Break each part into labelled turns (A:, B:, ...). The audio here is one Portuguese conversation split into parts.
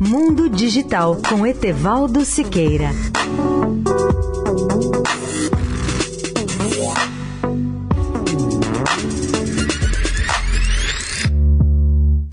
A: Mundo Digital com Etevaldo Siqueira.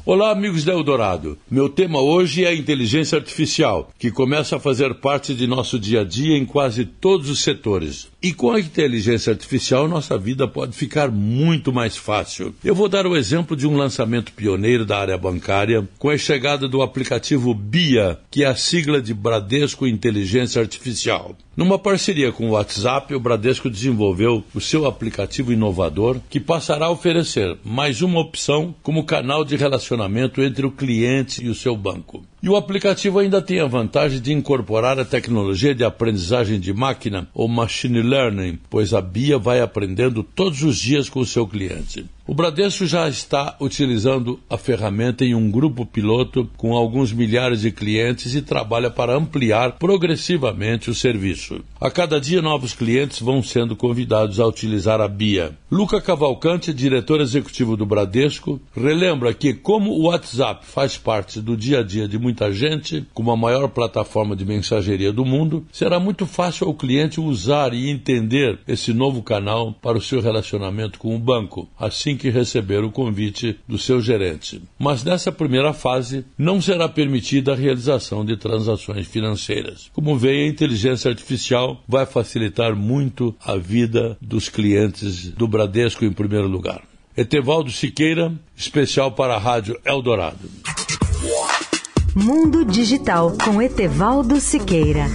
B: Olá, amigos da Eldorado. Meu tema hoje é a inteligência artificial, que começa a fazer parte de nosso dia a dia em quase todos os setores. E com a inteligência artificial, nossa vida pode ficar muito mais fácil. Eu vou dar o exemplo de um lançamento pioneiro da área bancária, com a chegada do aplicativo BIA, que é a sigla de Bradesco Inteligência Artificial. Numa parceria com o WhatsApp, o Bradesco desenvolveu o seu aplicativo inovador que passará a oferecer mais uma opção como canal de relacionamento entre o cliente e o seu banco. E o aplicativo ainda tem a vantagem de incorporar a tecnologia de aprendizagem de máquina, ou machine learning, pois a Bia vai aprendendo todos os dias com o seu cliente. O Bradesco já está utilizando a ferramenta em um grupo piloto com alguns milhares de clientes e trabalha para ampliar progressivamente o serviço. A cada dia, novos clientes vão sendo convidados a utilizar a BIA. Luca Cavalcante, diretor executivo do Bradesco, relembra que, como o WhatsApp faz parte do dia a dia de muita gente, como a maior plataforma de mensageria do mundo, será muito fácil ao cliente usar e entender esse novo canal para o seu relacionamento com o banco. Assim que receber o convite do seu gerente. Mas nessa primeira fase não será permitida a realização de transações financeiras. Como veio, a inteligência artificial vai facilitar muito a vida dos clientes do Bradesco em primeiro lugar. Etevaldo Siqueira, especial para a Rádio Eldorado.
A: Mundo Digital com Etevaldo Siqueira.